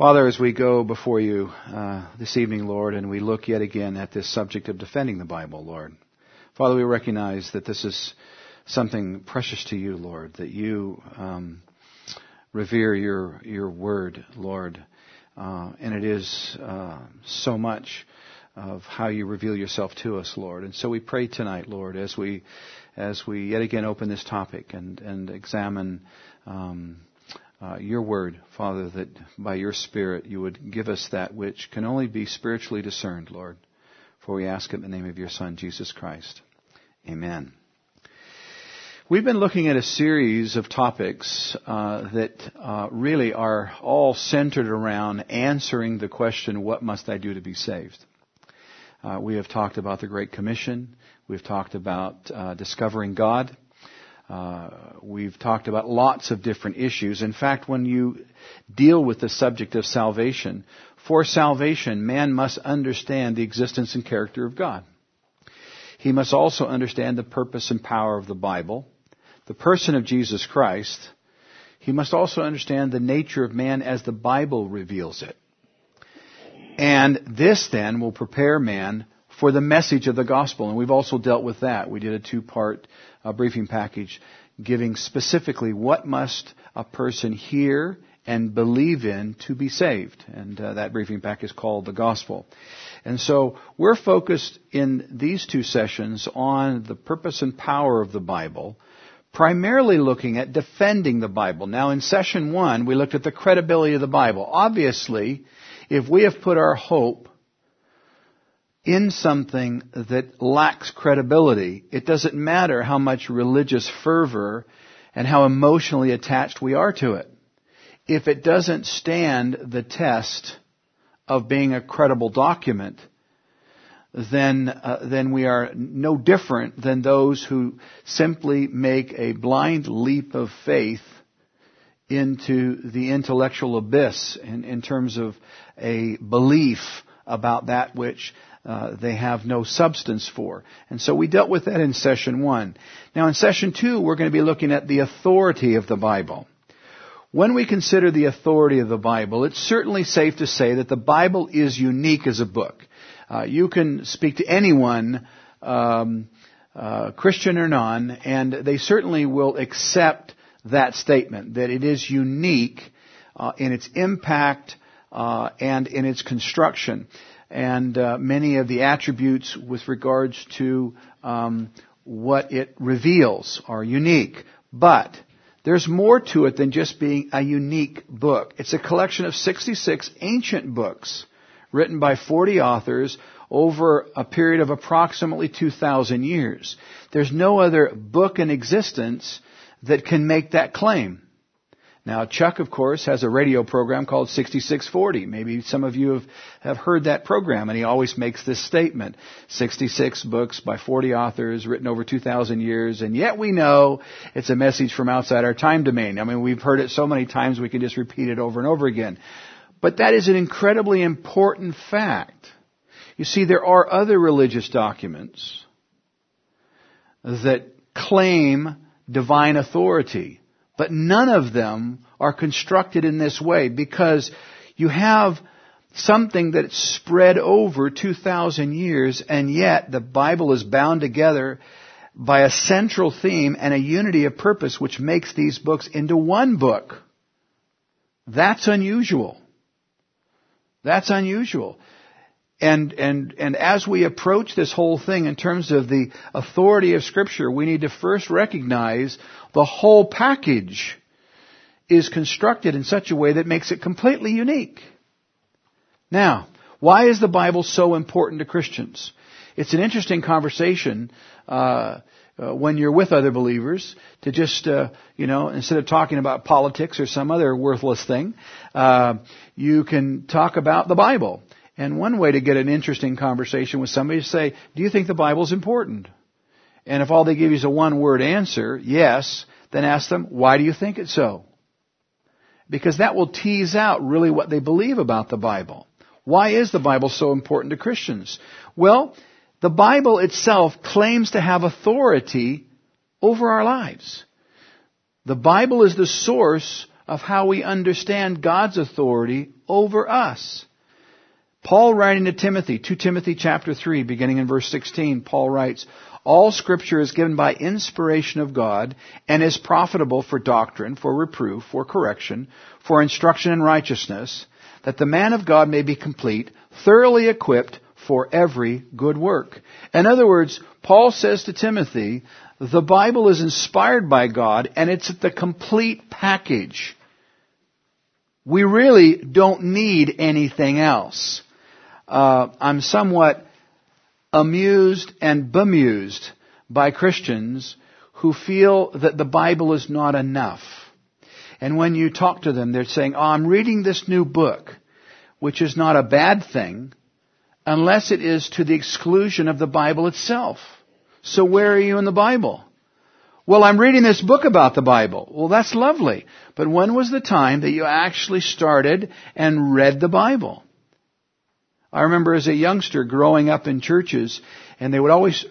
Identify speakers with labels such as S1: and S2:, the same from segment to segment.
S1: Father, as we go before you uh, this evening, Lord, and we look yet again at this subject of defending the Bible, Lord, Father, we recognize that this is something precious to you, Lord, that you um, revere your your word, Lord, uh, and it is uh, so much of how you reveal yourself to us, Lord. And so we pray tonight, Lord, as we as we yet again open this topic and and examine. Um, uh, your word, Father, that by your Spirit you would give us that which can only be spiritually discerned, Lord. For we ask it in the name of your Son, Jesus Christ. Amen. We've been looking at a series of topics uh, that uh, really are all centered around answering the question, what must I do to be saved? Uh, we have talked about the Great Commission. We've talked about uh, discovering God. Uh, we've talked about lots of different issues. In fact, when you deal with the subject of salvation, for salvation, man must understand the existence and character of God. He must also understand the purpose and power of the Bible, the person of Jesus Christ. He must also understand the nature of man as the Bible reveals it. And this then will prepare man for the message of the gospel. And we've also dealt with that. We did a two-part uh, briefing package giving specifically what must a person hear and believe in to be saved. And uh, that briefing pack is called the gospel. And so we're focused in these two sessions on the purpose and power of the Bible, primarily looking at defending the Bible. Now in session one, we looked at the credibility of the Bible. Obviously, if we have put our hope in something that lacks credibility, it doesn't matter how much religious fervor and how emotionally attached we are to it. If it doesn't stand the test of being a credible document, then uh, then we are no different than those who simply make a blind leap of faith into the intellectual abyss in, in terms of a belief about that which uh, they have no substance for. And so we dealt with that in session one. Now in session two, we're going to be looking at the authority of the Bible. When we consider the authority of the Bible, it's certainly safe to say that the Bible is unique as a book. Uh, you can speak to anyone, um, uh, Christian or non, and they certainly will accept that statement that it is unique uh, in its impact uh, and in its construction and uh, many of the attributes with regards to um, what it reveals are unique. But there's more to it than just being a unique book. It's a collection of 66 ancient books written by 40 authors over a period of approximately 2,000 years. There's no other book in existence that can make that claim. Now, Chuck, of course, has a radio program called 6640. Maybe some of you have, have heard that program, and he always makes this statement. 66 books by 40 authors, written over 2,000 years, and yet we know it's a message from outside our time domain. I mean, we've heard it so many times we can just repeat it over and over again. But that is an incredibly important fact. You see, there are other religious documents that claim divine authority. But none of them are constructed in this way because you have something that's spread over 2,000 years and yet the Bible is bound together by a central theme and a unity of purpose which makes these books into one book. That's unusual. That's unusual. And, and, and as we approach this whole thing in terms of the authority of scripture, we need to first recognize the whole package is constructed in such a way that makes it completely unique. Now, why is the Bible so important to Christians? It's an interesting conversation uh, uh, when you're with other believers to just, uh, you know, instead of talking about politics or some other worthless thing, uh, you can talk about the Bible. And one way to get an interesting conversation with somebody is say, do you think the Bible's important? And if all they give you is a one word answer, yes, then ask them, why do you think it's so? Because that will tease out really what they believe about the Bible. Why is the Bible so important to Christians? Well, the Bible itself claims to have authority over our lives. The Bible is the source of how we understand God's authority over us. Paul writing to Timothy, 2 Timothy chapter 3, beginning in verse 16, Paul writes, All scripture is given by inspiration of God and is profitable for doctrine, for reproof, for correction, for instruction in righteousness, that the man of God may be complete, thoroughly equipped for every good work. In other words, Paul says to Timothy, the Bible is inspired by God and it's the complete package. We really don't need anything else uh, I'm somewhat amused and bemused by Christians who feel that the Bible is not enough. And when you talk to them, they're saying, oh, I'm reading this new book, which is not a bad thing, unless it is to the exclusion of the Bible itself. So where are you in the Bible? Well, I'm reading this book about the Bible. Well, that's lovely. But when was the time that you actually started and read the Bible? I remember as a youngster growing up in churches, and they would always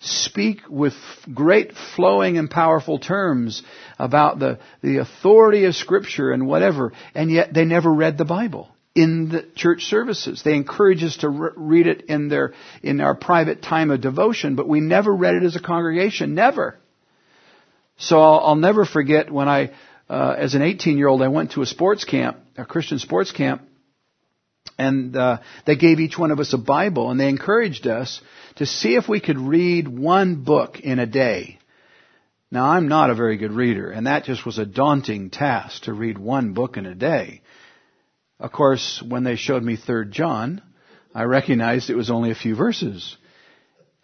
S1: speak with great flowing and powerful terms about the, the authority of Scripture and whatever, and yet they never read the Bible in the church services. They encourage us to re- read it in their, in our private time of devotion, but we never read it as a congregation. Never. So I'll, I'll never forget when I, uh, as an 18 year old, I went to a sports camp, a Christian sports camp, and uh, they gave each one of us a Bible, and they encouraged us to see if we could read one book in a day. Now, I'm not a very good reader, and that just was a daunting task to read one book in a day. Of course, when they showed me Third John, I recognized it was only a few verses.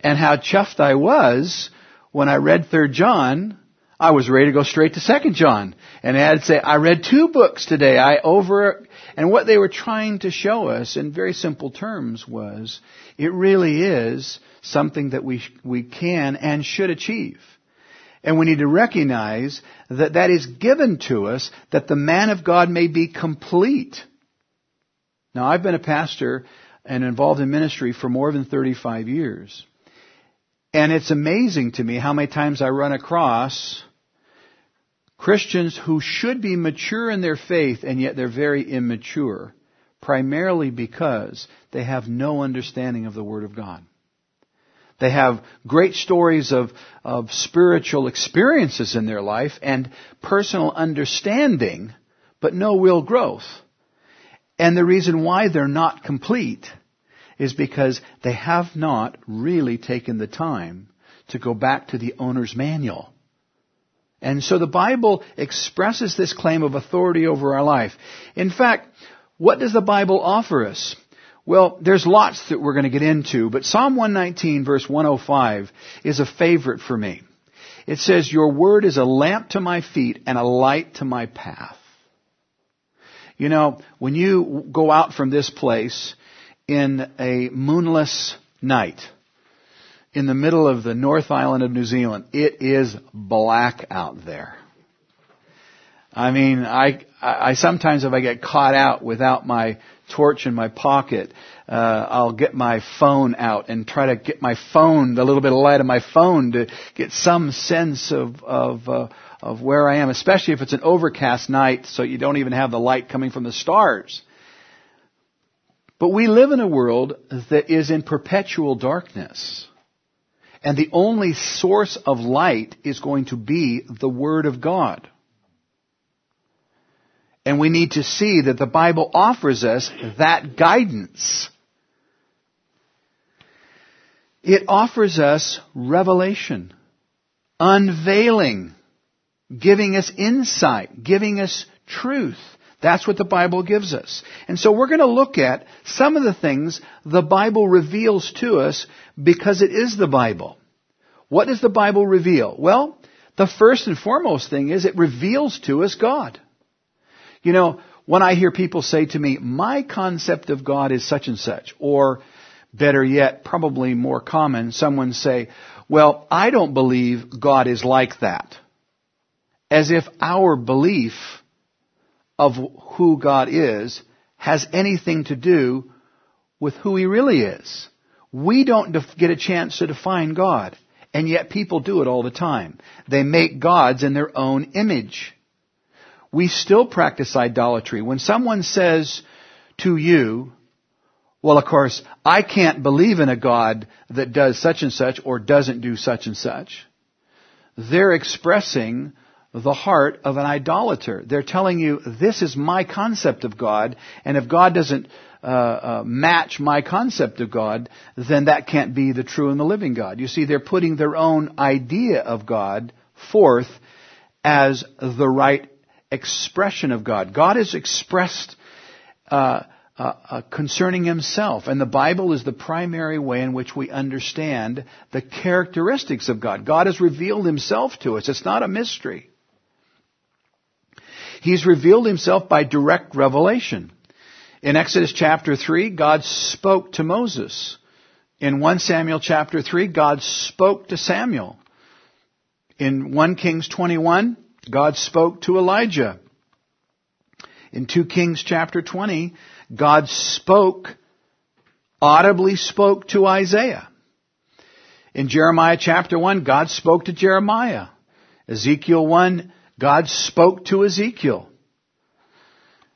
S1: And how chuffed I was when I read Third John, I was ready to go straight to Second John. And I had to say, I read two books today. I over and what they were trying to show us in very simple terms was it really is something that we, we can and should achieve. And we need to recognize that that is given to us that the man of God may be complete. Now I've been a pastor and involved in ministry for more than 35 years. And it's amazing to me how many times I run across Christians who should be mature in their faith and yet they're very immature, primarily because they have no understanding of the Word of God. They have great stories of, of spiritual experiences in their life and personal understanding, but no real growth. And the reason why they're not complete is because they have not really taken the time to go back to the owner's manual and so the Bible expresses this claim of authority over our life. In fact, what does the Bible offer us? Well, there's lots that we're going to get into, but Psalm 119 verse 105 is a favorite for me. It says, Your word is a lamp to my feet and a light to my path. You know, when you go out from this place in a moonless night, in the middle of the North Island of New Zealand. It is black out there. I mean, I, I sometimes if I get caught out without my torch in my pocket, uh, I'll get my phone out and try to get my phone, the little bit of light of my phone to get some sense of, of, uh, of where I am, especially if it's an overcast night so you don't even have the light coming from the stars. But we live in a world that is in perpetual darkness. And the only source of light is going to be the Word of God. And we need to see that the Bible offers us that guidance. It offers us revelation, unveiling, giving us insight, giving us truth. That's what the Bible gives us. And so we're going to look at some of the things the Bible reveals to us because it is the Bible. What does the Bible reveal? Well, the first and foremost thing is it reveals to us God. You know, when I hear people say to me, my concept of God is such and such, or better yet, probably more common, someone say, well, I don't believe God is like that. As if our belief of who God is has anything to do with who He really is. We don't get a chance to define God. And yet people do it all the time. They make gods in their own image. we still practice idolatry. When someone says to you, well, of course, I can't believe in a God that does such and such or doesn't do such and such. They're expressing the heart of an idolater. They're telling you, this is my concept of God, and if God doesn't uh, uh, match my concept of God, then that can't be the true and the living God. You see, they're putting their own idea of God forth as the right expression of God. God is expressed uh, uh, uh, concerning Himself, and the Bible is the primary way in which we understand the characteristics of God. God has revealed Himself to us. It's not a mystery. He's revealed himself by direct revelation. In Exodus chapter 3, God spoke to Moses. In 1 Samuel chapter 3, God spoke to Samuel. In 1 Kings 21, God spoke to Elijah. In 2 Kings chapter 20, God spoke, audibly spoke to Isaiah. In Jeremiah chapter 1, God spoke to Jeremiah. Ezekiel 1, God spoke to Ezekiel.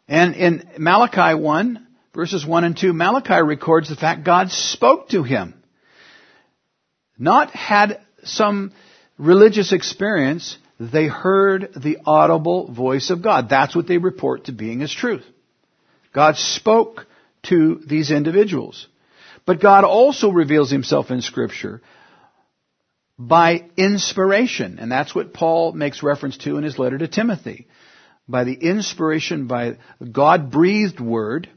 S1: And in Malachi 1, verses 1 and 2, Malachi records the fact God spoke to him. Not had some religious experience, they heard the audible voice of God. That's what they report to being as truth. God spoke to these individuals. But God also reveals himself in scripture by inspiration. And that's what Paul makes reference to in his letter to Timothy. By the inspiration, by God breathed word.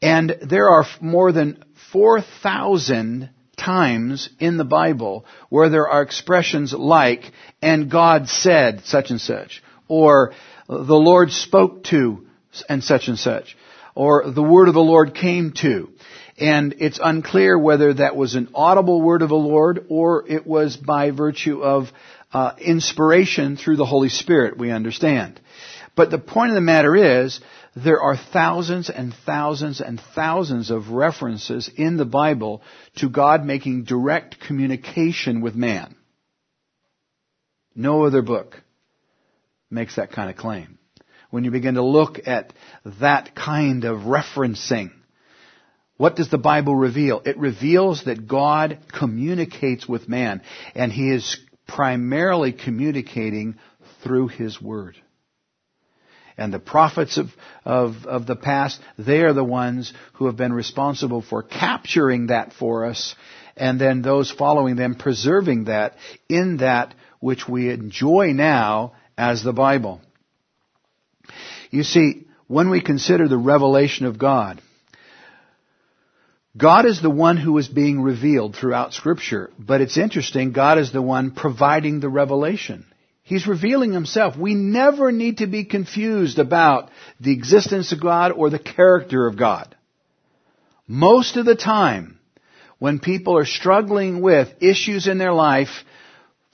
S1: And there are more than 4,000 times in the Bible where there are expressions like, and God said such and such, or the Lord spoke to and such and such, or the word of the Lord came to. And it's unclear whether that was an audible word of the Lord or it was by virtue of uh, inspiration through the Holy Spirit, we understand. But the point of the matter is, there are thousands and thousands and thousands of references in the Bible to God making direct communication with man. No other book makes that kind of claim. When you begin to look at that kind of referencing, what does the Bible reveal? It reveals that God communicates with man, and He is primarily communicating through His Word. And the prophets of, of, of the past, they are the ones who have been responsible for capturing that for us, and then those following them preserving that in that which we enjoy now as the Bible. You see, when we consider the revelation of God, God is the one who is being revealed throughout scripture, but it's interesting, God is the one providing the revelation. He's revealing himself. We never need to be confused about the existence of God or the character of God. Most of the time, when people are struggling with issues in their life,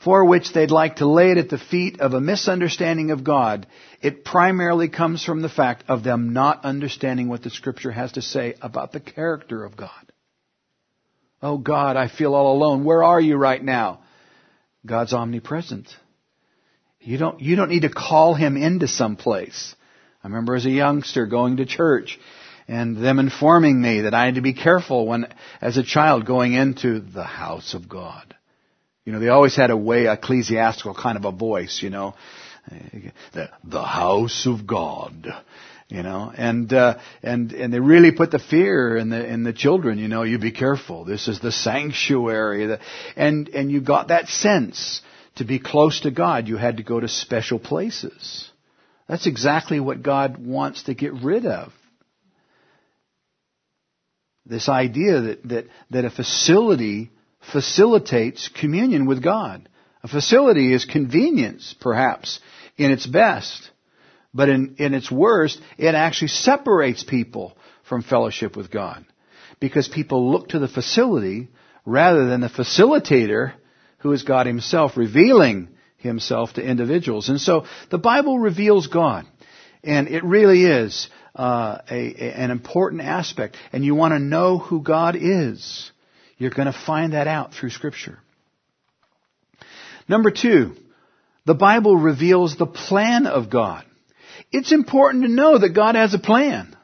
S1: for which they'd like to lay it at the feet of a misunderstanding of God, it primarily comes from the fact of them not understanding what the scripture has to say about the character of God. Oh God, I feel all alone. Where are you right now? God's omnipresent. You don't, you don't need to call him into some place. I remember as a youngster going to church and them informing me that I had to be careful when, as a child, going into the house of God. You know, they always had a way, ecclesiastical kind of a voice, you know. The, the house of God. You know, and uh, and and they really put the fear in the in the children. You know, you be careful. This is the sanctuary, and and you got that sense to be close to God. You had to go to special places. That's exactly what God wants to get rid of. This idea that that that a facility facilitates communion with God. A facility is convenience, perhaps, in its best. But in, in its worst, it actually separates people from fellowship with God. Because people look to the facility rather than the facilitator who is God himself revealing himself to individuals. And so the Bible reveals God. And it really is uh, a, a, an important aspect. And you want to know who God is. You're going to find that out through Scripture. Number two, the Bible reveals the plan of God. it's important to know that God has a plan.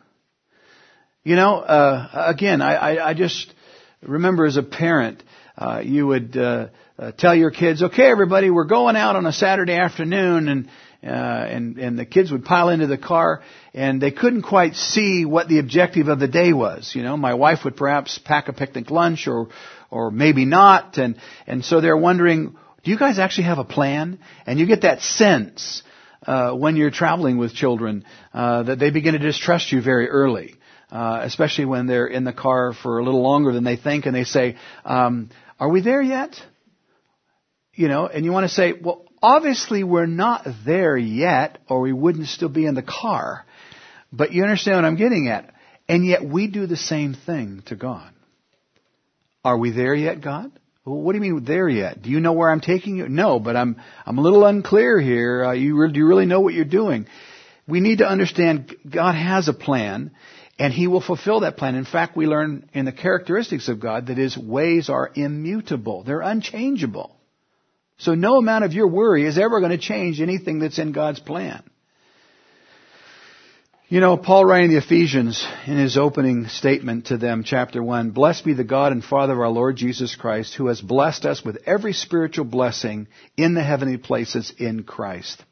S1: You know, uh, again, I, I, I just remember as a parent, uh, you would uh, uh, tell your kids, "Okay, everybody, we're going out on a Saturday afternoon," and uh, and and the kids would pile into the car, and they couldn't quite see what the objective of the day was. You know, my wife would perhaps pack a picnic lunch, or or maybe not, and and so they're wondering, do you guys actually have a plan? And you get that sense uh, when you're traveling with children uh, that they begin to distrust you very early. Uh, especially when they're in the car for a little longer than they think, and they say, um, "Are we there yet?" You know, and you want to say, "Well, obviously we're not there yet, or we wouldn't still be in the car." But you understand what I'm getting at, and yet we do the same thing to God. Are we there yet, God? Well, what do you mean there yet? Do you know where I'm taking you? No, but I'm I'm a little unclear here. Uh, you do you really know what you're doing? We need to understand God has a plan, and He will fulfill that plan. In fact, we learn in the characteristics of God that His ways are immutable; they're unchangeable. So no amount of your worry is ever going to change anything that's in God's plan. You know, Paul writing the Ephesians in his opening statement to them, chapter 1, Blessed be the God and Father of our Lord Jesus Christ, who has blessed us with every spiritual blessing in the heavenly places in Christ.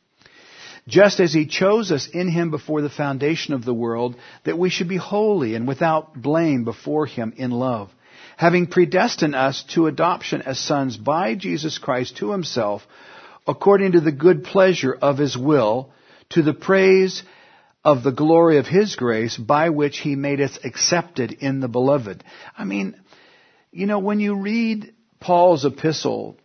S1: Just as he chose us in him before the foundation of the world, that we should be holy and without blame before him in love, having predestined us to adoption as sons by Jesus Christ to himself, according to the good pleasure of his will, to the praise of the glory of His grace by which He made us accepted in the beloved. I mean, you know, when you read Paul's epistle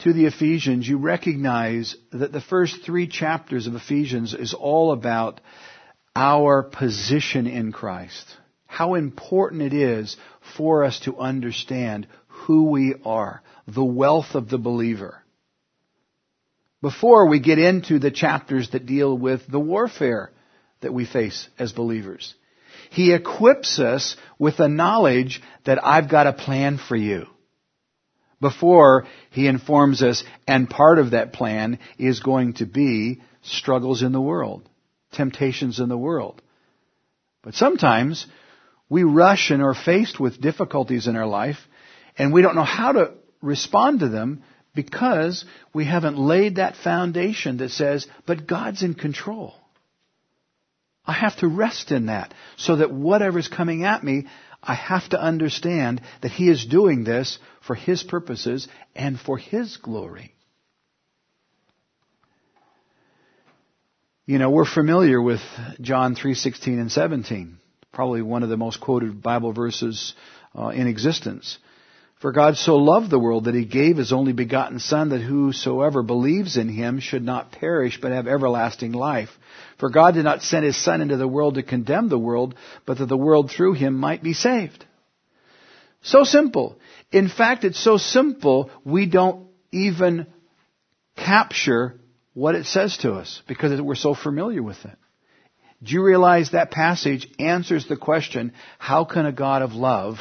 S1: to the Ephesians, you recognize that the first three chapters of Ephesians is all about our position in Christ. How important it is for us to understand who we are, the wealth of the believer. Before we get into the chapters that deal with the warfare that we face as believers. He equips us with the knowledge that I've got a plan for you. Before he informs us, and part of that plan is going to be struggles in the world, temptations in the world. But sometimes we rush and are faced with difficulties in our life, and we don't know how to respond to them because we haven't laid that foundation that says, but God's in control. I have to rest in that so that whatever's coming at me, I have to understand that He is doing this for His purposes and for His glory. You know, we're familiar with John 3:16 and 17, probably one of the most quoted Bible verses uh, in existence. For God so loved the world that he gave his only begotten Son that whosoever believes in him should not perish but have everlasting life. For God did not send his Son into the world to condemn the world, but that the world through him might be saved. So simple. In fact, it's so simple we don't even capture what it says to us because we're so familiar with it. Do you realize that passage answers the question, how can a God of love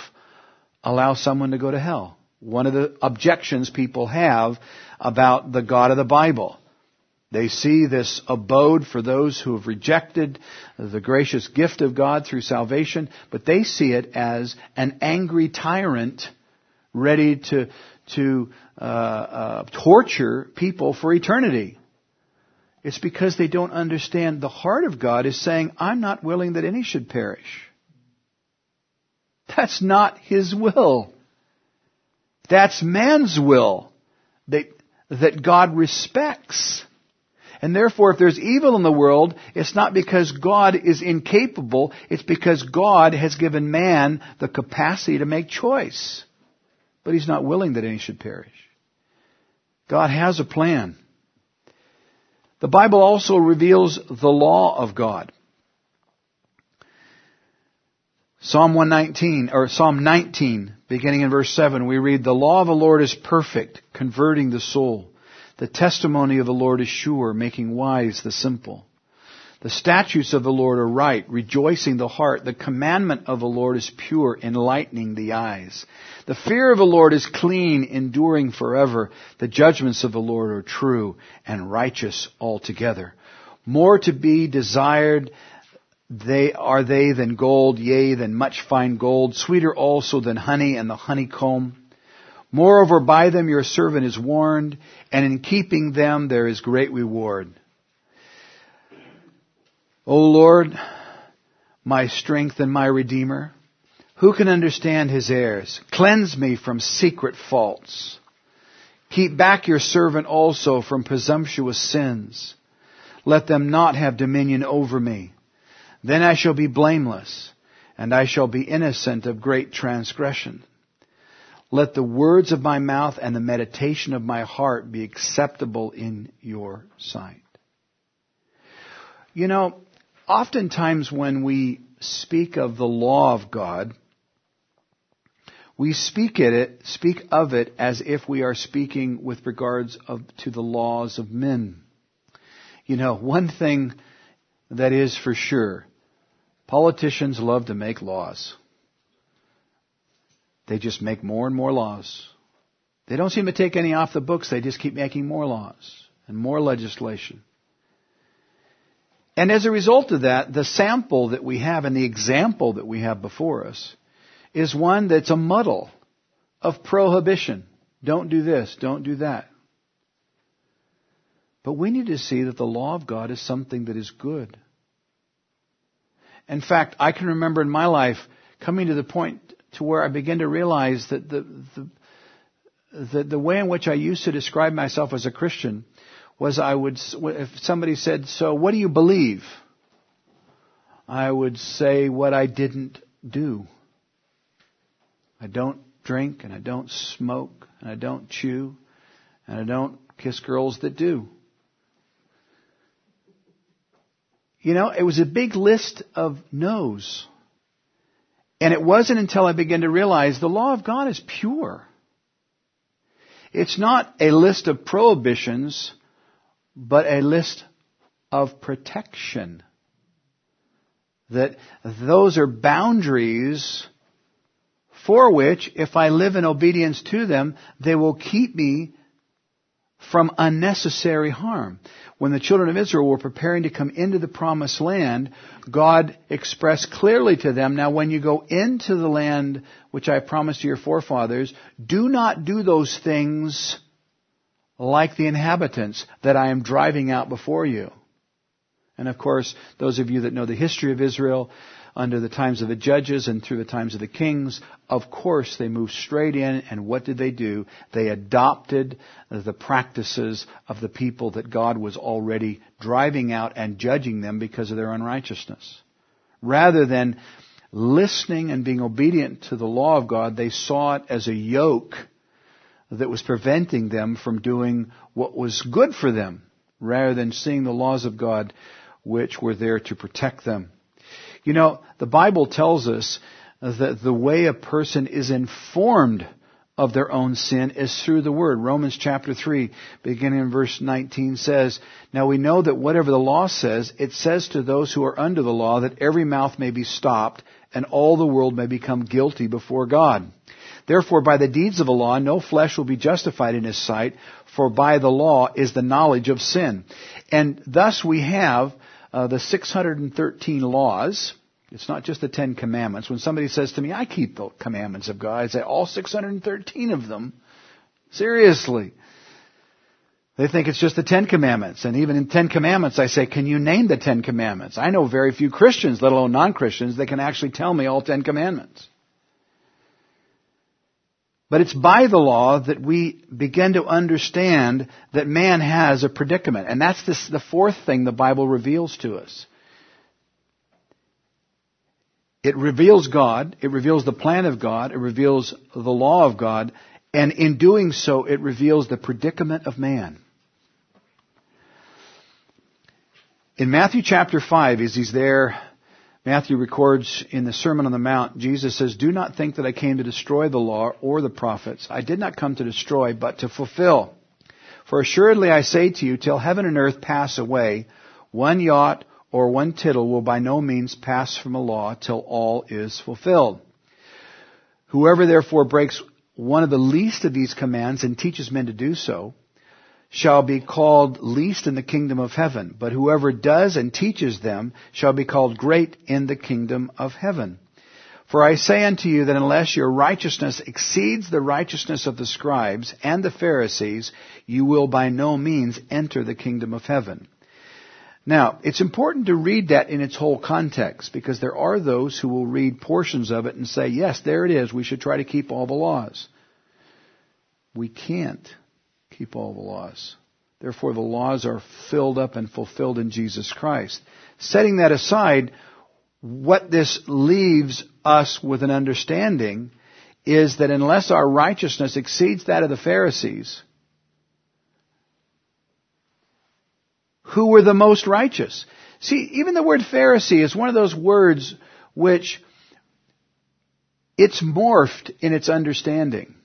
S1: allow someone to go to hell. One of the objections people have about the God of the Bible. They see this abode for those who have rejected the gracious gift of God through salvation, but they see it as an angry tyrant ready to, to uh, uh, torture people for eternity. It's because they don't understand the heart of God is saying, I'm not willing that any should perish. That's not His will. That's man's will that, that God respects. And therefore, if there's evil in the world, it's not because God is incapable, it's because God has given man the capacity to make choice. But He's not willing that any should perish. God has a plan. The Bible also reveals the law of God. Psalm 119, or Psalm 19, beginning in verse 7, we read, The law of the Lord is perfect, converting the soul. The testimony of the Lord is sure, making wise the simple. The statutes of the Lord are right, rejoicing the heart. The commandment of the Lord is pure, enlightening the eyes. The fear of the Lord is clean, enduring forever. The judgments of the Lord are true and righteous altogether. More to be desired they are they than gold, yea, than much fine gold, sweeter also than honey and the honeycomb. Moreover, by them your servant is warned, and in keeping them there is great reward. O Lord, my strength and my redeemer, who can understand his errors? Cleanse me from secret faults. Keep back your servant also from presumptuous sins. Let them not have dominion over me. Then I shall be blameless, and I shall be innocent of great transgression. Let the words of my mouth and the meditation of my heart be acceptable in your sight. You know, oftentimes when we speak of the law of God, we speak it, speak of it as if we are speaking with regards of, to the laws of men. You know, one thing that is for sure, Politicians love to make laws. They just make more and more laws. They don't seem to take any off the books. They just keep making more laws and more legislation. And as a result of that, the sample that we have and the example that we have before us is one that's a muddle of prohibition. Don't do this, don't do that. But we need to see that the law of God is something that is good. In fact, I can remember in my life coming to the point to where I began to realize that the, the, the, the way in which I used to describe myself as a Christian was I would, if somebody said, so what do you believe? I would say what I didn't do. I don't drink and I don't smoke and I don't chew and I don't kiss girls that do. You know, it was a big list of no's. And it wasn't until I began to realize the law of God is pure. It's not a list of prohibitions, but a list of protection. That those are boundaries for which, if I live in obedience to them, they will keep me from unnecessary harm. When the children of Israel were preparing to come into the promised land, God expressed clearly to them, now when you go into the land which I promised to your forefathers, do not do those things like the inhabitants that I am driving out before you. And of course, those of you that know the history of Israel, under the times of the judges and through the times of the kings, of course they moved straight in and what did they do? They adopted the practices of the people that God was already driving out and judging them because of their unrighteousness. Rather than listening and being obedient to the law of God, they saw it as a yoke that was preventing them from doing what was good for them, rather than seeing the laws of God which were there to protect them. You know, the Bible tells us that the way a person is informed of their own sin is through the Word. Romans chapter 3, beginning in verse 19 says, Now we know that whatever the law says, it says to those who are under the law that every mouth may be stopped and all the world may become guilty before God. Therefore, by the deeds of the law, no flesh will be justified in his sight, for by the law is the knowledge of sin. And thus we have uh, the 613 laws. It's not just the Ten Commandments. When somebody says to me, I keep the commandments of God, I say, all 613 of them? Seriously. They think it's just the Ten Commandments. And even in Ten Commandments, I say, can you name the Ten Commandments? I know very few Christians, let alone non-Christians, that can actually tell me all Ten Commandments. But it's by the law that we begin to understand that man has a predicament. And that's this, the fourth thing the Bible reveals to us. It reveals God, it reveals the plan of God, it reveals the law of God, and in doing so, it reveals the predicament of man. In Matthew chapter 5, as he's there Matthew records in the Sermon on the Mount, Jesus says, Do not think that I came to destroy the law or the prophets. I did not come to destroy, but to fulfill. For assuredly I say to you, till heaven and earth pass away, one jot or one tittle will by no means pass from a law till all is fulfilled. Whoever therefore breaks one of the least of these commands and teaches men to do so, shall be called least in the kingdom of heaven, but whoever does and teaches them shall be called great in the kingdom of heaven. For I say unto you that unless your righteousness exceeds the righteousness of the scribes and the Pharisees, you will by no means enter the kingdom of heaven. Now, it's important to read that in its whole context because there are those who will read portions of it and say, yes, there it is, we should try to keep all the laws. We can't keep all the laws. Therefore, the laws are filled up and fulfilled in Jesus Christ. Setting that aside, what this leaves us with an understanding is that unless our righteousness exceeds that of the Pharisees, who were the most righteous? See, even the word Pharisee is one of those words which it's morphed in its understanding.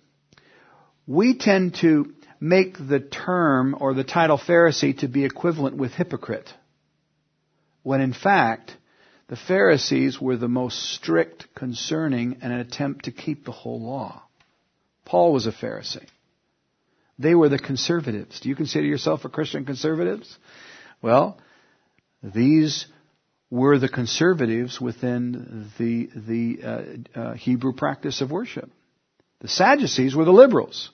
S1: We tend to make the term or the title Pharisee to be equivalent with hypocrite. When in fact, the Pharisees were the most strict concerning an attempt to keep the whole law. Paul was a Pharisee. They were the conservatives. Do you consider yourself a Christian conservatives? Well, these were the conservatives within the, the uh, uh, Hebrew practice of worship. The Sadducees were the liberals.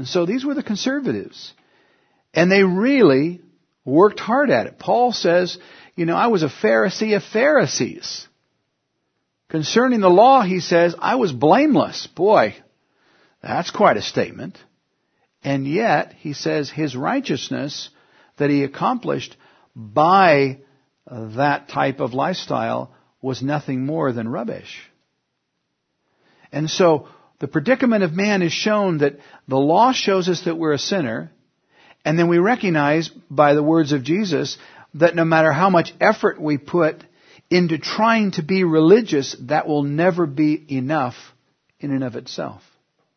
S1: And so these were the conservatives. And they really worked hard at it. Paul says, you know, I was a Pharisee of Pharisees. Concerning the law, he says, I was blameless. Boy, that's quite a statement. And yet, he says, his righteousness that he accomplished by that type of lifestyle was nothing more than rubbish. And so, the predicament of man is shown that the law shows us that we're a sinner, and then we recognize by the words of Jesus that no matter how much effort we put into trying to be religious, that will never be enough in and of itself.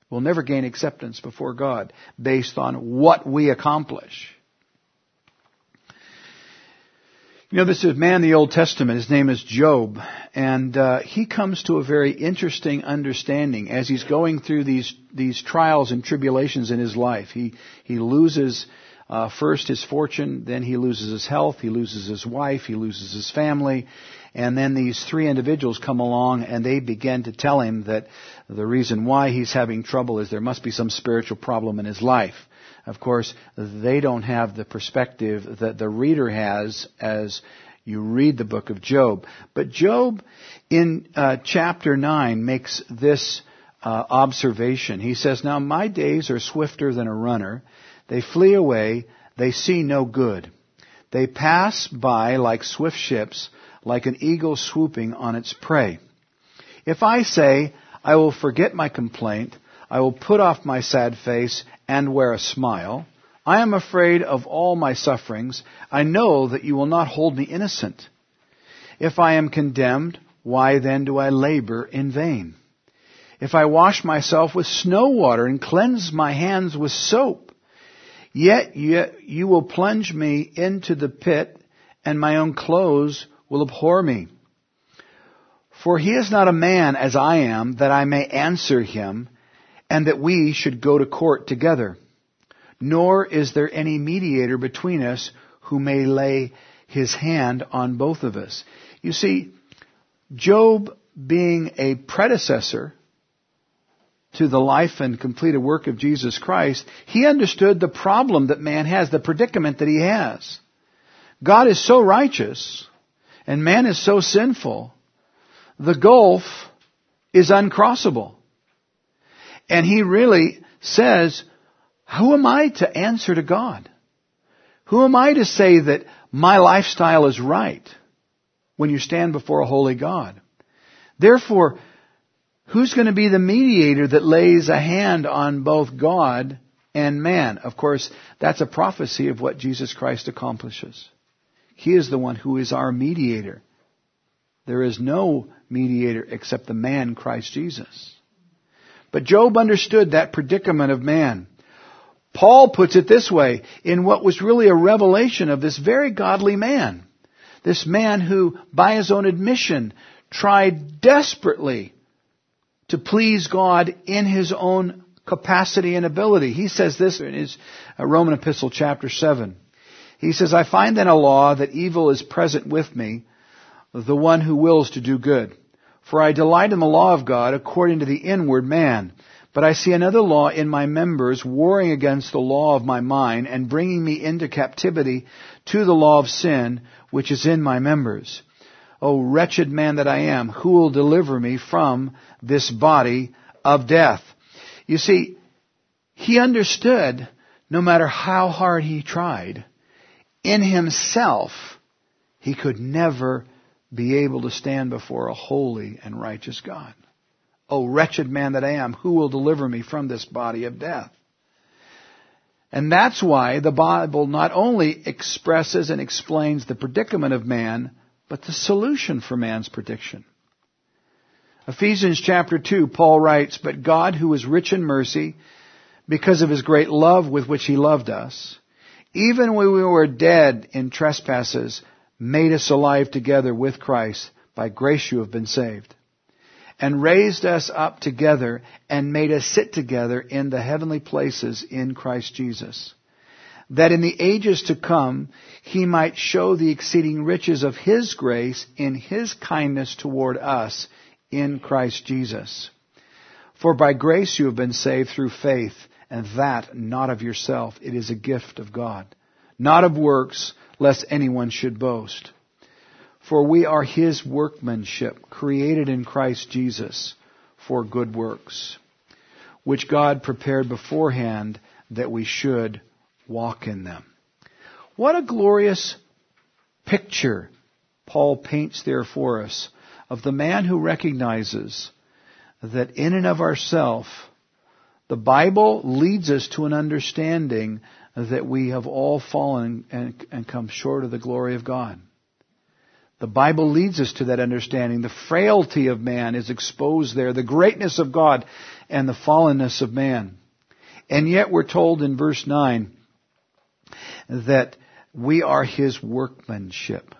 S1: We'll never gain acceptance before God based on what we accomplish. You know, this is a man in the Old Testament. His name is Job. And uh, he comes to a very interesting understanding as he's going through these, these trials and tribulations in his life. He, he loses uh, first his fortune, then he loses his health, he loses his wife, he loses his family. And then these three individuals come along and they begin to tell him that the reason why he's having trouble is there must be some spiritual problem in his life. Of course, they don't have the perspective that the reader has as you read the book of Job. But Job, in uh, chapter 9, makes this uh, observation. He says, Now my days are swifter than a runner. They flee away. They see no good. They pass by like swift ships, like an eagle swooping on its prey. If I say, I will forget my complaint, I will put off my sad face and wear a smile. I am afraid of all my sufferings. I know that you will not hold me innocent. If I am condemned, why then do I labor in vain? If I wash myself with snow water and cleanse my hands with soap, yet you will plunge me into the pit and my own clothes will abhor me. For he is not a man as I am that I may answer him and that we should go to court together. Nor is there any mediator between us who may lay his hand on both of us. You see, Job being a predecessor to the life and completed work of Jesus Christ, he understood the problem that man has, the predicament that he has. God is so righteous and man is so sinful, the gulf is uncrossable. And he really says, who am I to answer to God? Who am I to say that my lifestyle is right when you stand before a holy God? Therefore, who's going to be the mediator that lays a hand on both God and man? Of course, that's a prophecy of what Jesus Christ accomplishes. He is the one who is our mediator. There is no mediator except the man Christ Jesus. But Job understood that predicament of man. Paul puts it this way in what was really a revelation of this very godly man. This man who, by his own admission, tried desperately to please God in his own capacity and ability. He says this in his uh, Roman epistle chapter 7. He says, I find then a law that evil is present with me, the one who wills to do good. For I delight in the law of God according to the inward man. But I see another law in my members warring against the law of my mind and bringing me into captivity to the law of sin which is in my members. O wretched man that I am, who will deliver me from this body of death? You see, he understood no matter how hard he tried, in himself, he could never be able to stand before a holy and righteous God. O wretched man that I am, who will deliver me from this body of death? And that's why the Bible not only expresses and explains the predicament of man, but the solution for man's prediction. Ephesians chapter 2, Paul writes, But God, who is rich in mercy, because of his great love with which he loved us, even when we were dead in trespasses, made us alive together with Christ. By grace you have been saved. And raised us up together and made us sit together in the heavenly places in Christ Jesus. That in the ages to come he might show the exceeding riches of his grace in his kindness toward us in Christ Jesus. For by grace you have been saved through faith, and that not of yourself. It is a gift of God. Not of works, lest anyone should boast. For we are his workmanship, created in Christ Jesus for good works, which God prepared beforehand that we should walk in them. What a glorious picture Paul paints there for us of the man who recognizes that in and of ourself, the Bible leads us to an understanding that we have all fallen and, and come short of the glory of God. The Bible leads us to that understanding. The frailty of man is exposed there, the greatness of God and the fallenness of man. And yet we're told in verse 9 that we are His workmanship,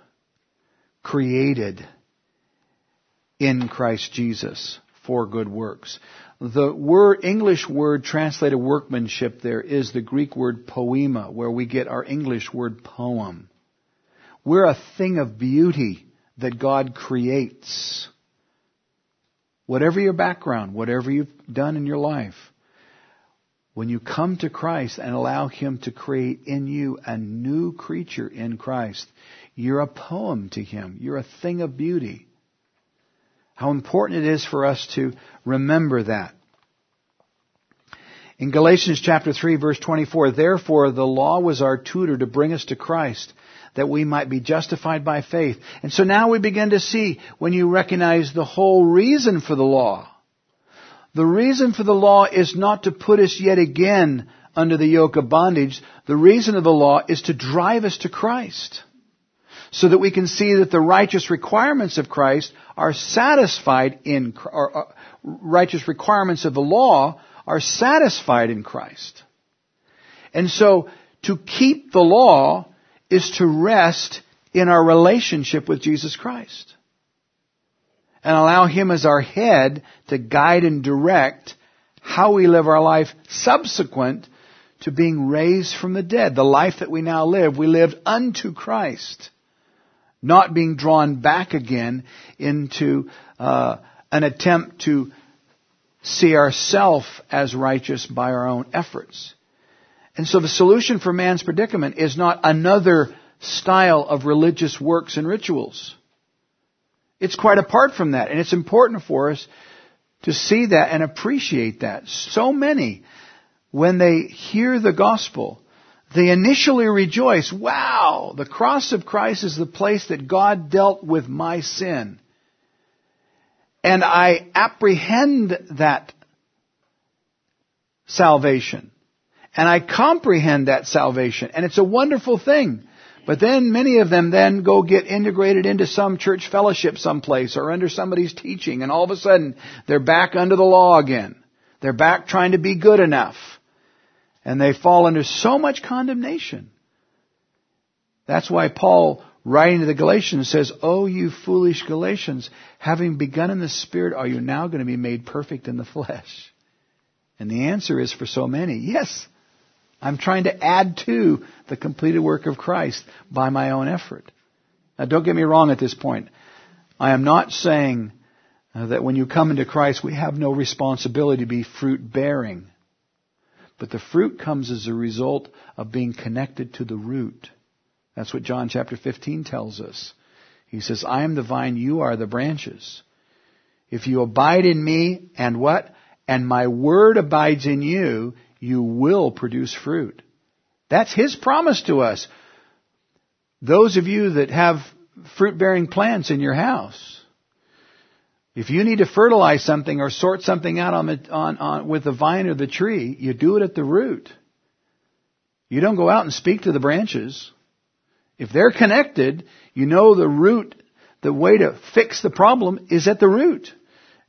S1: created in Christ Jesus for good works. The word, English word translated workmanship there is the Greek word poiema, where we get our English word poem. We're a thing of beauty that God creates. Whatever your background, whatever you've done in your life, when you come to Christ and allow Him to create in you a new creature in Christ, you're a poem to Him. You're a thing of beauty. How important it is for us to remember that. In Galatians chapter 3 verse 24, therefore the law was our tutor to bring us to Christ that we might be justified by faith. And so now we begin to see when you recognize the whole reason for the law. The reason for the law is not to put us yet again under the yoke of bondage. The reason of the law is to drive us to Christ so that we can see that the righteous requirements of Christ are satisfied in, or, uh, righteous requirements of the law are satisfied in Christ. And so, to keep the law is to rest in our relationship with Jesus Christ. And allow Him as our head to guide and direct how we live our life subsequent to being raised from the dead. The life that we now live, we lived unto Christ not being drawn back again into uh, an attempt to see ourselves as righteous by our own efforts. And so the solution for man's predicament is not another style of religious works and rituals. It's quite apart from that. And it's important for us to see that and appreciate that. So many, when they hear the gospel, they initially rejoice, wow, the cross of Christ is the place that God dealt with my sin. And I apprehend that salvation. And I comprehend that salvation. And it's a wonderful thing. But then many of them then go get integrated into some church fellowship someplace or under somebody's teaching and all of a sudden they're back under the law again. They're back trying to be good enough. And they fall under so much condemnation. That's why Paul, writing to the Galatians, says, Oh, you foolish Galatians, having begun in the Spirit, are you now going to be made perfect in the flesh? And the answer is for so many, yes. I'm trying to add to the completed work of Christ by my own effort. Now don't get me wrong at this point. I am not saying uh, that when you come into Christ we have no responsibility to be fruit bearing. But the fruit comes as a result of being connected to the root. That's what John chapter 15 tells us. He says, I am the vine, you are the branches. If you abide in me and what? And my word abides in you, you will produce fruit. That's His promise to us. Those of you that have fruit bearing plants in your house, if you need to fertilize something or sort something out on the, on, on, with the vine or the tree, you do it at the root. You don't go out and speak to the branches. If they're connected, you know the root, the way to fix the problem is at the root.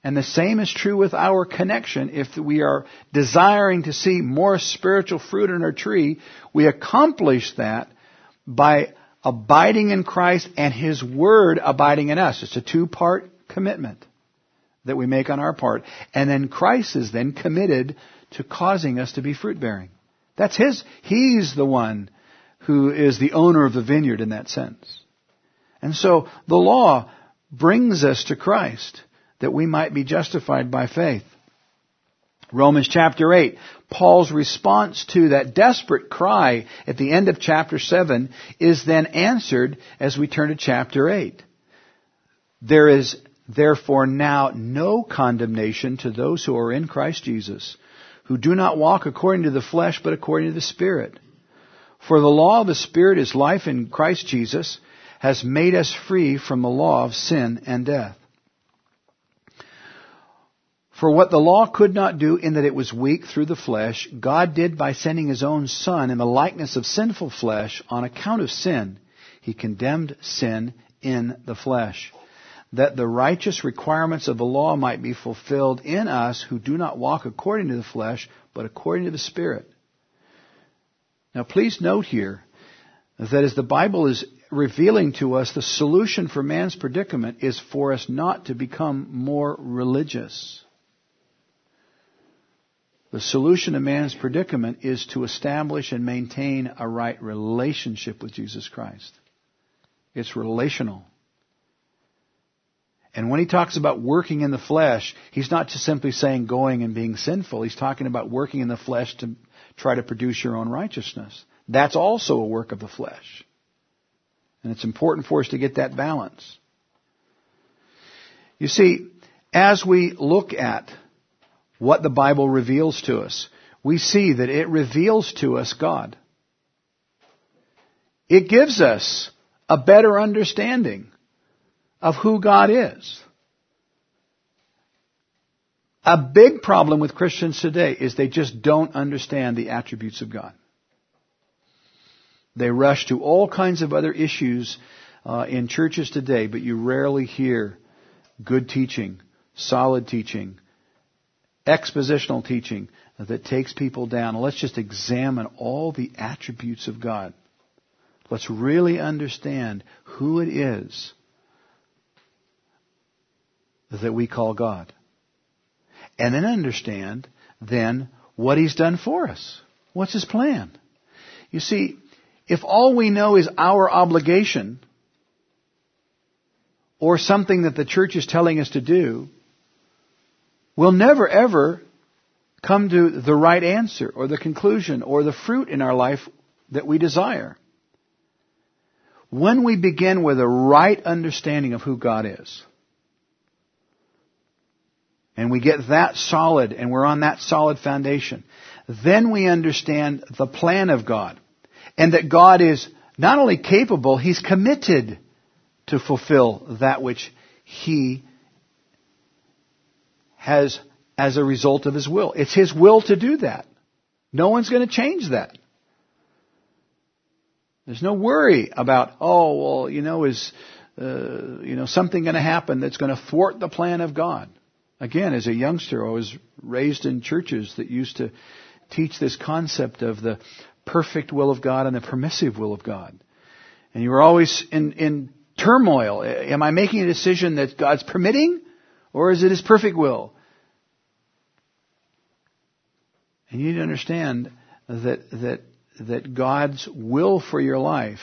S1: And the same is true with our connection. If we are desiring to see more spiritual fruit in our tree, we accomplish that by abiding in Christ and His Word abiding in us. It's a two-part commitment that we make on our part. And then Christ is then committed to causing us to be fruit bearing. That's His, He's the one who is the owner of the vineyard in that sense. And so the law brings us to Christ that we might be justified by faith. Romans chapter 8, Paul's response to that desperate cry at the end of chapter 7 is then answered as we turn to chapter 8. There is therefore now no condemnation to those who are in Christ Jesus, who do not walk according to the flesh, but according to the Spirit. For the law of the Spirit is life in Christ Jesus, has made us free from the law of sin and death. For what the law could not do in that it was weak through the flesh, God did by sending His own Son in the likeness of sinful flesh on account of sin. He condemned sin in the flesh that the righteous requirements of the law might be fulfilled in us who do not walk according to the flesh, but according to the Spirit. Now please note here that as the Bible is revealing to us the solution for man's predicament is for us not to become more religious. The solution to man's predicament is to establish and maintain a right relationship with Jesus Christ. It's relational. And when he talks about working in the flesh, he's not just simply saying going and being sinful. He's talking about working in the flesh to try to produce your own righteousness. That's also a work of the flesh. And it's important for us to get that balance. You see, as we look at what the Bible reveals to us, we see that it reveals to us God. It gives us a better understanding of who God is. A big problem with Christians today is they just don't understand the attributes of God. They rush to all kinds of other issues uh, in churches today, but you rarely hear good teaching, solid teaching, expositional teaching that takes people down. Let's just examine all the attributes of God. Let's really understand who it is that we call God. And then understand then what He's done for us. What's His plan? You see, if all we know is our obligation, or something that the church is telling us to do, we'll never ever come to the right answer or the conclusion or the fruit in our life that we desire. When we begin with a right understanding of who God is, and we get that solid and we're on that solid foundation, then we understand the plan of God. And that God is not only capable, He's committed to fulfill that which He has as a result of His will. It's His will to do that. No one's going to change that. There's no worry about, oh, well, you know, is, uh, you know, something going to happen that's going to thwart the plan of God. Again, as a youngster, I was raised in churches that used to teach this concept of the perfect will of God and the permissive will of God. And you were always in, in turmoil. Am I making a decision that God's permitting or is it His perfect will? And you need to understand that, that, that God's will for your life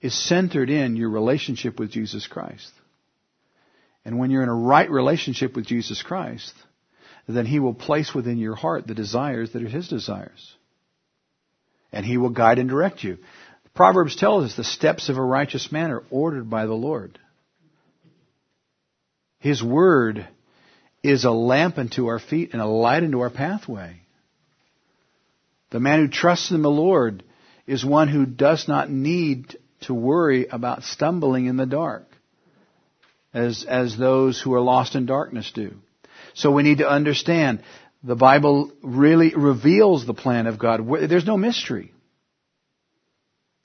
S1: is centered in your relationship with Jesus Christ. And when you're in a right relationship with Jesus Christ, then He will place within your heart the desires that are His desires. And He will guide and direct you. Proverbs tells us the steps of a righteous man are ordered by the Lord. His Word is a lamp unto our feet and a light unto our pathway. The man who trusts in the Lord is one who does not need to worry about stumbling in the dark as, as those who are lost in darkness do. So we need to understand the Bible really reveals the plan of God. There's no mystery.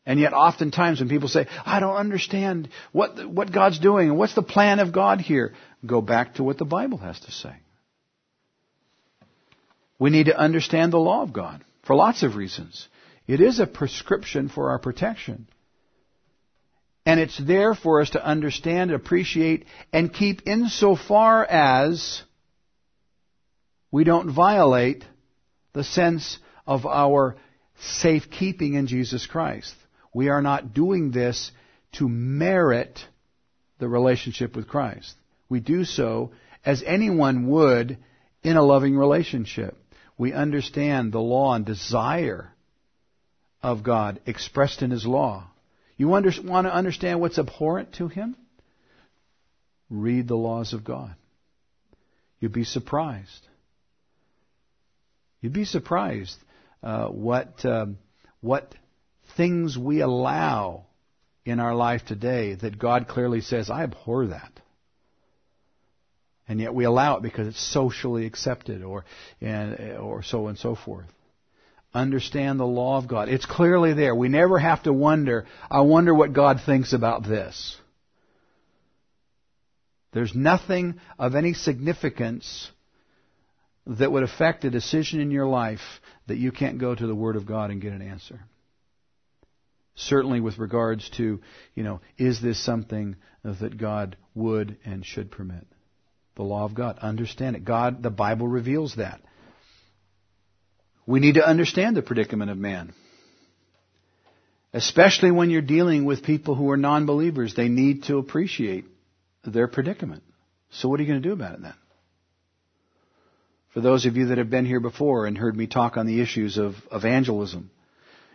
S1: And yet oftentimes when people say, I don't understand what, what God's doing and what's the plan of God here, go back to what the Bible has to say. We need to understand the law of God for lots of reasons. It is a prescription for our protection. And it's there for us to understand, appreciate, and keep insofar as we don't violate the sense of our safekeeping in Jesus Christ. We are not doing this to merit the relationship with Christ. We do so as anyone would in a loving relationship. We understand the law and desire of God expressed in His law. You under, want to understand what's abhorrent to him? Read the laws of God. You'd be surprised. You'd be surprised uh, what um, what things we allow in our life today that God clearly says, "I abhor that," and yet we allow it because it's socially accepted, or and, or so and so forth understand the law of God. It's clearly there. We never have to wonder, I wonder what God thinks about this. There's nothing of any significance that would affect a decision in your life that you can't go to the Word of God and get an answer. Certainly with regards to, you know, is this something that God would and should permit? The law of God. Understand it. God, the Bible reveals that. We need to understand the predicament of man. Especially when you're dealing with people who are non-believers, they need to appreciate their predicament. So what are you going to do about it then? For those of you that have been here before and heard me talk on the issues of evangelism,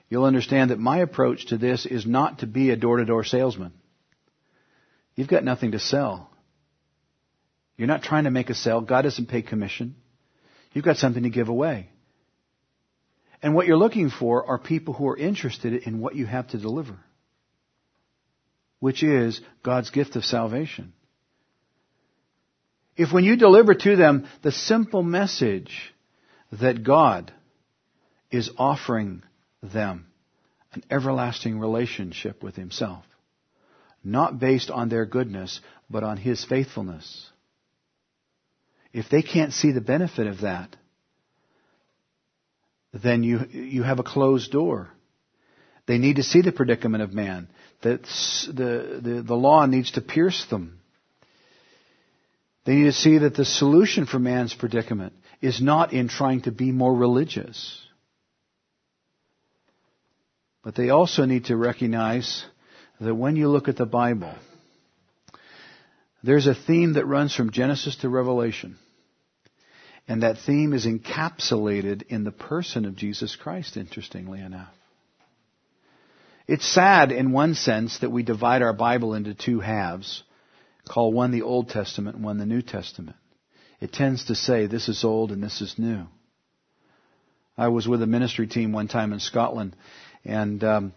S1: you'll understand that my approach to this is not to be a door-to-door salesman. You've got nothing to sell. You're not trying to make a sale. God doesn't pay commission. You've got something to give away. And what you're looking for are people who are interested in what you have to deliver, which is God's gift of salvation. If when you deliver to them the simple message that God is offering them an everlasting relationship with Himself, not based on their goodness, but on His faithfulness. If they can't see the benefit of that, then you, you have a closed door. They need to see the predicament of man. That the, the, the law needs to pierce them. They need to see that the solution for man's predicament is not in trying to be more religious. But they also need to recognize that when you look at the Bible, there's a theme that runs from Genesis to Revelation. And that theme is encapsulated in the person of Jesus Christ, interestingly enough. It's sad in one sense that we divide our Bible into two halves, call one the Old Testament and one the New Testament. It tends to say this is old and this is new. I was with a ministry team one time in Scotland, and um,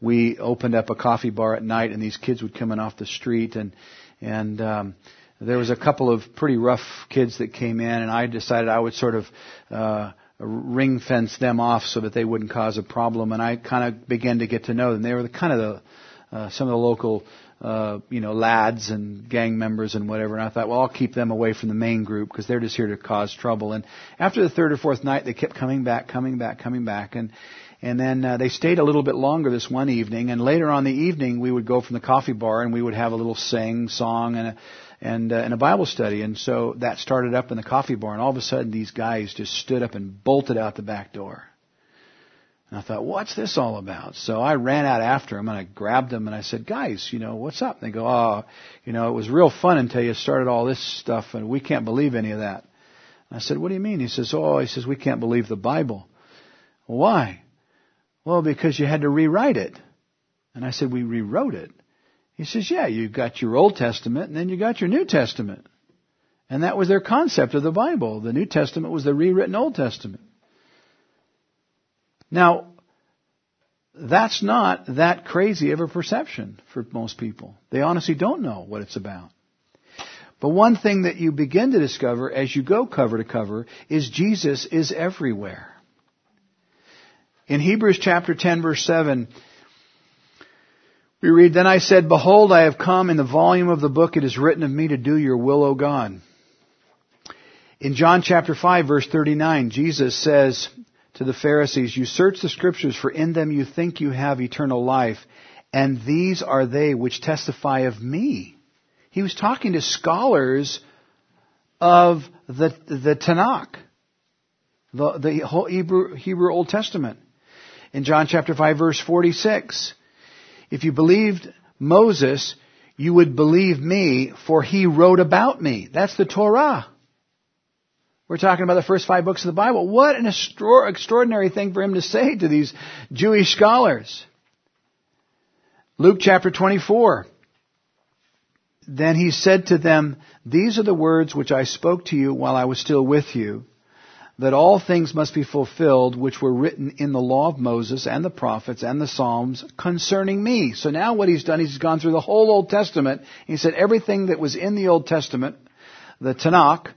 S1: we opened up a coffee bar at night, and these kids would come in off the street, and and um, there was a couple of pretty rough kids that came in, and I decided I would sort of uh, ring fence them off so that they wouldn't cause a problem. And I kind of began to get to know them. They were the, kind of the uh, some of the local uh, you know lads and gang members and whatever. And I thought, well, I'll keep them away from the main group because they're just here to cause trouble. And after the third or fourth night, they kept coming back, coming back, coming back, and and then uh, they stayed a little bit longer this one evening. And later on the evening, we would go from the coffee bar and we would have a little sing song and a and uh, in a Bible study. And so that started up in the coffee bar, and all of a sudden these guys just stood up and bolted out the back door. And I thought, what's this all about? So I ran out after them and I grabbed them and I said, guys, you know, what's up? And they go, oh, you know, it was real fun until you started all this stuff and we can't believe any of that. And I said, what do you mean? He says, oh, he says, we can't believe the Bible. Why? Well, because you had to rewrite it. And I said, we rewrote it. He says, yeah, you've got your Old Testament and then you got your New Testament. And that was their concept of the Bible. The New Testament was the rewritten Old Testament. Now, that's not that crazy of a perception for most people. They honestly don't know what it's about. But one thing that you begin to discover as you go cover to cover is Jesus is everywhere. In Hebrews chapter 10 verse 7, we read, Then I said, Behold, I have come in the volume of the book it is written of me to do your will, O God. In John chapter 5 verse 39, Jesus says, to the Pharisees, You search the scriptures, for in them you think you have eternal life, and these are they which testify of me. He was talking to scholars of the, the Tanakh, the, the whole Hebrew, Hebrew Old Testament. In John chapter 5 verse 46, if you believed Moses, you would believe me, for he wrote about me. That's the Torah. We're talking about the first five books of the Bible. What an extraordinary thing for him to say to these Jewish scholars. Luke chapter 24. Then he said to them, These are the words which I spoke to you while I was still with you, that all things must be fulfilled which were written in the law of Moses and the prophets and the Psalms concerning me. So now what he's done, he's gone through the whole Old Testament. He said everything that was in the Old Testament, the Tanakh,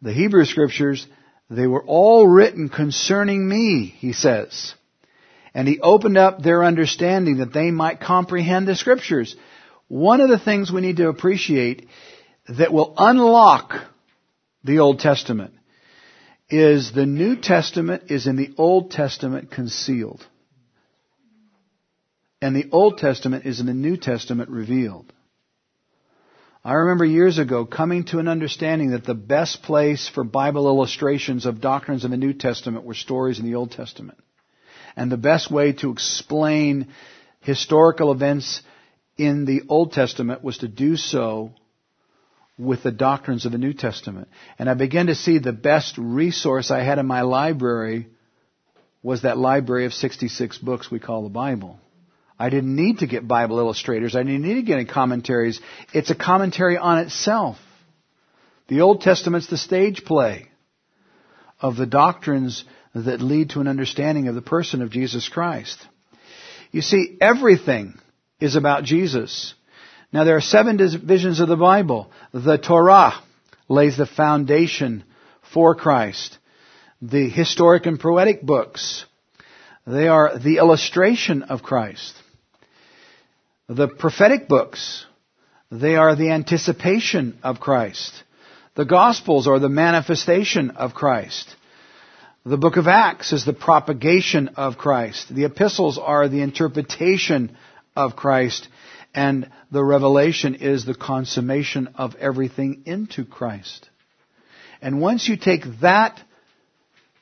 S1: the Hebrew scriptures, they were all written concerning me, he says. And he opened up their understanding that they might comprehend the scriptures. One of the things we need to appreciate that will unlock the Old Testament is the New Testament is in the Old Testament concealed. And the Old Testament is in the New Testament revealed. I remember years ago coming to an understanding that the best place for Bible illustrations of doctrines in the New Testament were stories in the Old Testament. And the best way to explain historical events in the Old Testament was to do so with the doctrines of the New Testament. And I began to see the best resource I had in my library was that library of 66 books we call the Bible. I didn't need to get Bible illustrators. I didn't need to get any commentaries. It's a commentary on itself. The Old Testament's the stage play of the doctrines that lead to an understanding of the person of Jesus Christ. You see, everything is about Jesus. Now there are seven divisions of the Bible. The Torah lays the foundation for Christ. The historic and poetic books, they are the illustration of Christ. The prophetic books, they are the anticipation of Christ. The Gospels are the manifestation of Christ. The book of Acts is the propagation of Christ. The epistles are the interpretation of Christ. And the revelation is the consummation of everything into Christ. And once you take that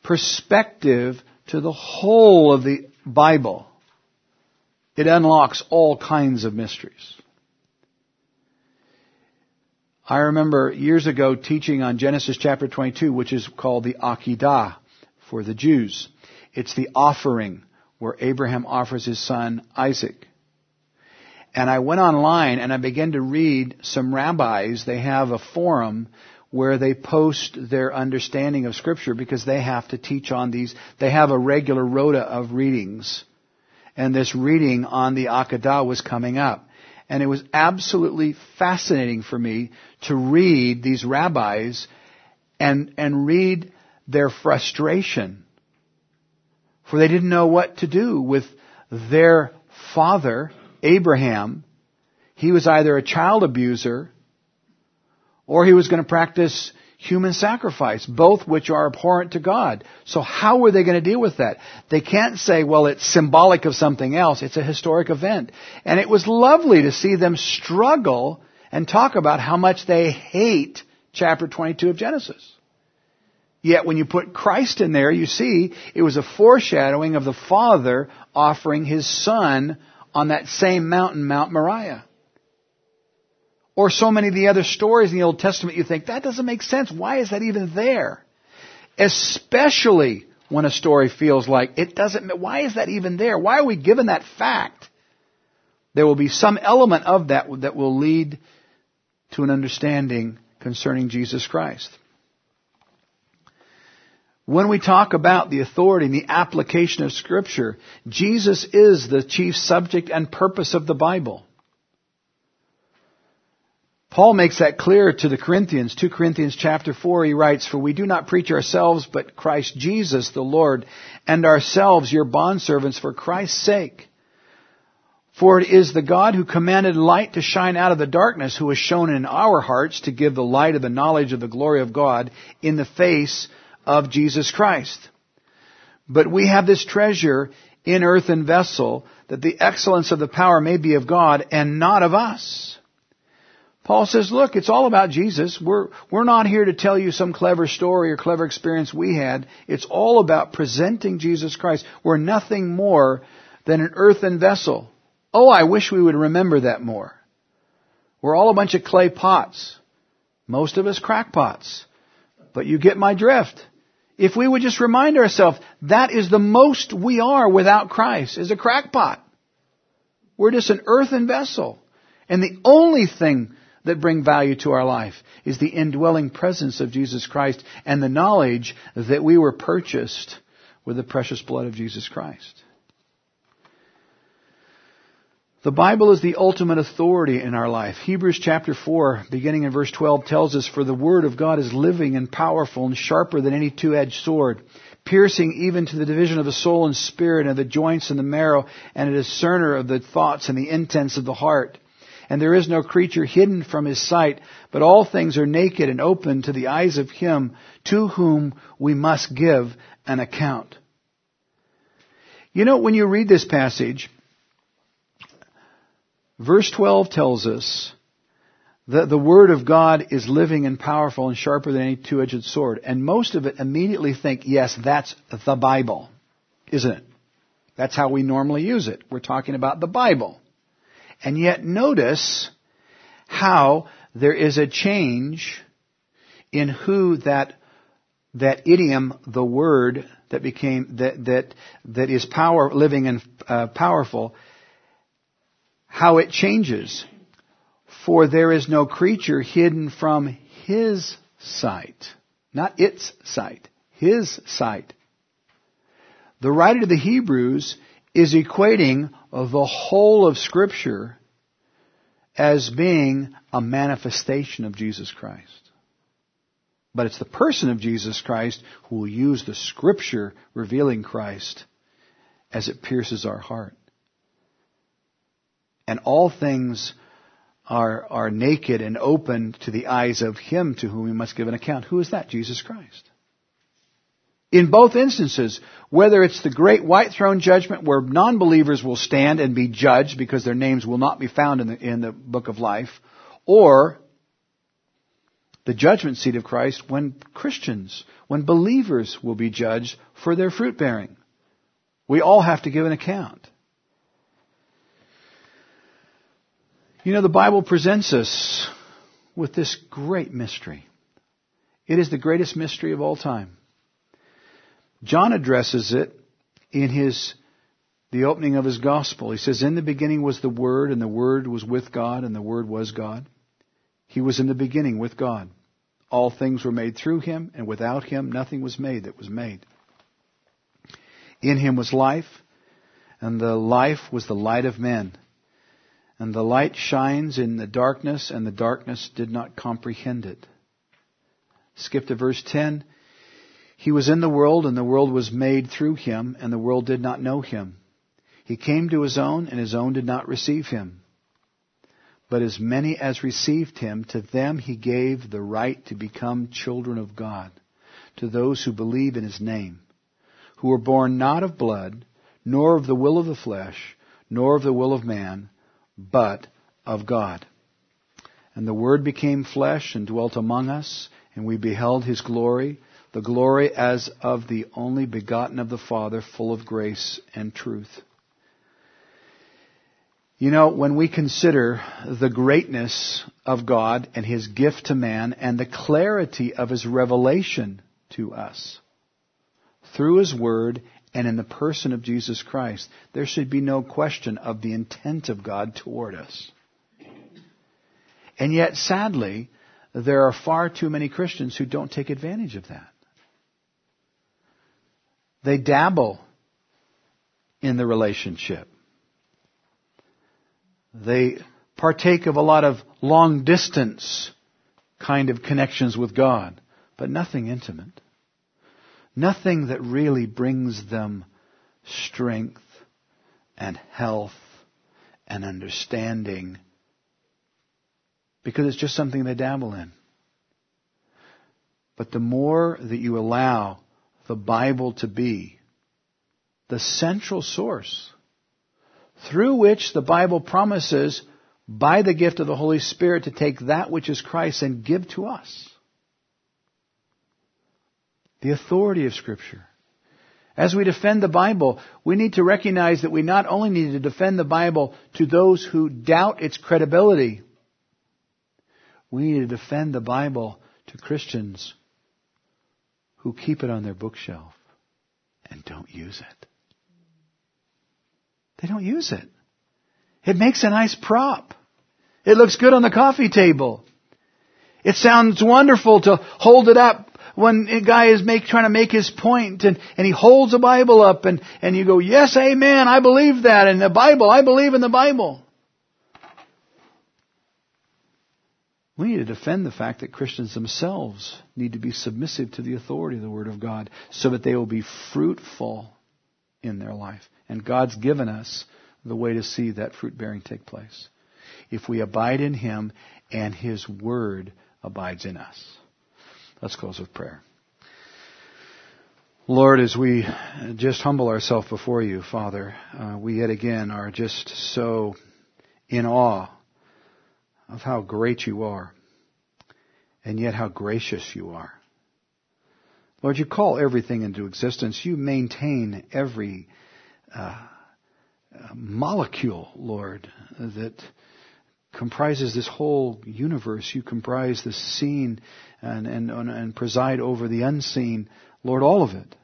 S1: perspective to the whole of the Bible, it unlocks all kinds of mysteries. I remember years ago teaching on Genesis chapter 22, which is called the Akedah for the Jews. It's the offering where Abraham offers his son Isaac. And I went online and I began to read some rabbis. They have a forum where they post their understanding of scripture because they have to teach on these. They have a regular rota of readings and this reading on the Akedah was coming up. And it was absolutely fascinating for me to read these rabbis and, and read their frustration. For they didn't know what to do with their father, Abraham. He was either a child abuser or he was going to practice human sacrifice, both which are abhorrent to God. So how were they going to deal with that? They can't say, well, it's symbolic of something else. It's a historic event. And it was lovely to see them struggle and talk about how much they hate chapter 22 of Genesis. Yet when you put Christ in there, you see it was a foreshadowing of the Father offering His Son on that same mountain, Mount Moriah. Or so many of the other stories in the Old Testament, you think, that doesn't make sense. Why is that even there? Especially when a story feels like it doesn't, why is that even there? Why are we given that fact? There will be some element of that that will lead to an understanding concerning Jesus Christ. When we talk about the authority and the application of Scripture, Jesus is the chief subject and purpose of the Bible. Paul makes that clear to the Corinthians. 2 Corinthians chapter 4, he writes, For we do not preach ourselves, but Christ Jesus the Lord, and ourselves your bondservants for Christ's sake. For it is the God who commanded light to shine out of the darkness who has shown in our hearts to give the light of the knowledge of the glory of God in the face of Jesus Christ. But we have this treasure in earthen vessel that the excellence of the power may be of God and not of us. Paul says, look, it's all about Jesus. We're, we're not here to tell you some clever story or clever experience we had. It's all about presenting Jesus Christ. We're nothing more than an earthen vessel. Oh, I wish we would remember that more. We're all a bunch of clay pots. Most of us crackpots. But you get my drift. If we would just remind ourselves, that is the most we are without Christ, is a crackpot. We're just an earthen vessel. And the only thing that bring value to our life is the indwelling presence of Jesus Christ and the knowledge that we were purchased with the precious blood of Jesus Christ. The Bible is the ultimate authority in our life. Hebrews chapter 4, beginning in verse 12, tells us, For the Word of God is living and powerful and sharper than any two-edged sword, piercing even to the division of the soul and spirit and the joints and the marrow, and a discerner of the thoughts and the intents of the heart and there is no creature hidden from his sight, but all things are naked and open to the eyes of him to whom we must give an account. You know, when you read this passage, verse 12 tells us that the Word of God is living and powerful and sharper than any two-edged sword. And most of it immediately think, yes, that's the Bible, isn't it? That's how we normally use it. We're talking about the Bible. And yet notice how there is a change in who that that idiom, the word that became that that that is power, living and uh, powerful, how it changes. For there is no creature hidden from His sight, not its sight, His sight. The writer to the Hebrews is equating the whole of Scripture as being a manifestation of Jesus Christ. But it's the person of Jesus Christ who will use the Scripture revealing Christ as it pierces our heart. And all things are, are naked and open to the eyes of Him to whom we must give an account. Who is that? Jesus Christ. In both instances, whether it's the great white throne judgment where non-believers will stand and be judged because their names will not be found in the, in the book of life, or the judgment seat of Christ when Christians, when believers will be judged for their fruit bearing. We all have to give an account. You know, the Bible presents us with this great mystery. It is the greatest mystery of all time. John addresses it in his the opening of his gospel. He says, In the beginning was the Word, and the Word was with God, and the Word was God. He was in the beginning with God. All things were made through him, and without him nothing was made that was made. In him was life, and the life was the light of men. And the light shines in the darkness, and the darkness did not comprehend it. Skip to verse 10. He was in the world, and the world was made through him, and the world did not know him. He came to his own, and his own did not receive him. But as many as received him, to them he gave the right to become children of God, to those who believe in his name, who were born not of blood, nor of the will of the flesh, nor of the will of man, but of God. And the Word became flesh and dwelt among us, and we beheld His glory, the glory as of the only begotten of the Father, full of grace and truth. You know, when we consider the greatness of God and His gift to man and the clarity of His revelation to us through His Word and in the person of Jesus Christ, there should be no question of the intent of God toward us. And yet, sadly, there are far too many Christians who don't take advantage of that. They dabble in the relationship. They partake of a lot of long distance kind of connections with God, but nothing intimate. Nothing that really brings them strength and health and understanding because it's just something they dabble in. But the more that you allow the Bible to be the central source through which the Bible promises by the gift of the Holy Spirit to take that which is Christ and give to us. The authority of Scripture. As we defend the Bible, we need to recognize that we not only need to defend the Bible to those who doubt its credibility, we need to defend the Bible to Christians who keep it on their bookshelf and don't use it. They don't use it. It makes a nice prop. It looks good on the coffee table. It sounds wonderful to hold it up when a guy is make, trying to make his point and, and he holds a Bible up and, and you go, yes, amen, I believe that. And the Bible, I believe in the Bible. We need to defend the fact that Christians themselves need to be submissive to the authority of the Word of God so that they will be fruitful in their life. And God's given us the way to see that fruit bearing take place. If we abide in Him and His Word abides in us. Let's close with prayer. Lord, as we just humble ourselves before you, Father, uh, we yet again are just so in awe of how great you are, and yet how gracious you are. Lord, you call everything into existence. You maintain every uh, molecule, Lord, that comprises this whole universe. You comprise the seen and, and, and preside over the unseen. Lord, all of it.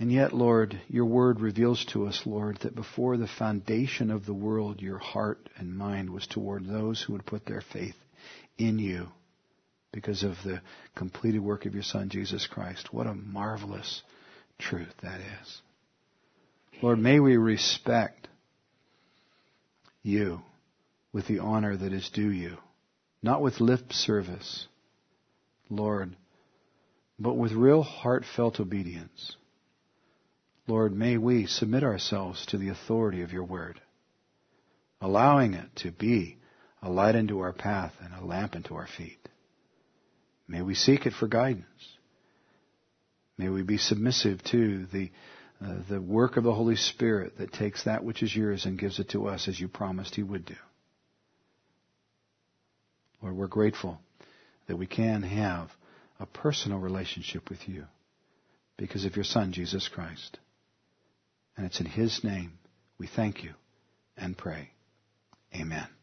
S1: And yet, Lord, your word reveals to us, Lord, that before the foundation of the world, your heart and mind was toward those who would put their faith in you because of the completed work of your Son, Jesus Christ. What a marvelous truth that is. Lord, may we respect you with the honor that is due you, not with lip service, Lord, but with real heartfelt obedience. Lord, may we submit ourselves to the authority of your word, allowing it to be a light unto our path and a lamp unto our feet. May we seek it for guidance. May we be submissive to the, uh, the work of the Holy Spirit that takes that which is yours and gives it to us as you promised He would do. Lord, we're grateful that we can have a personal relationship with you because of your Son, Jesus Christ. And it's in His name we thank you and pray. Amen.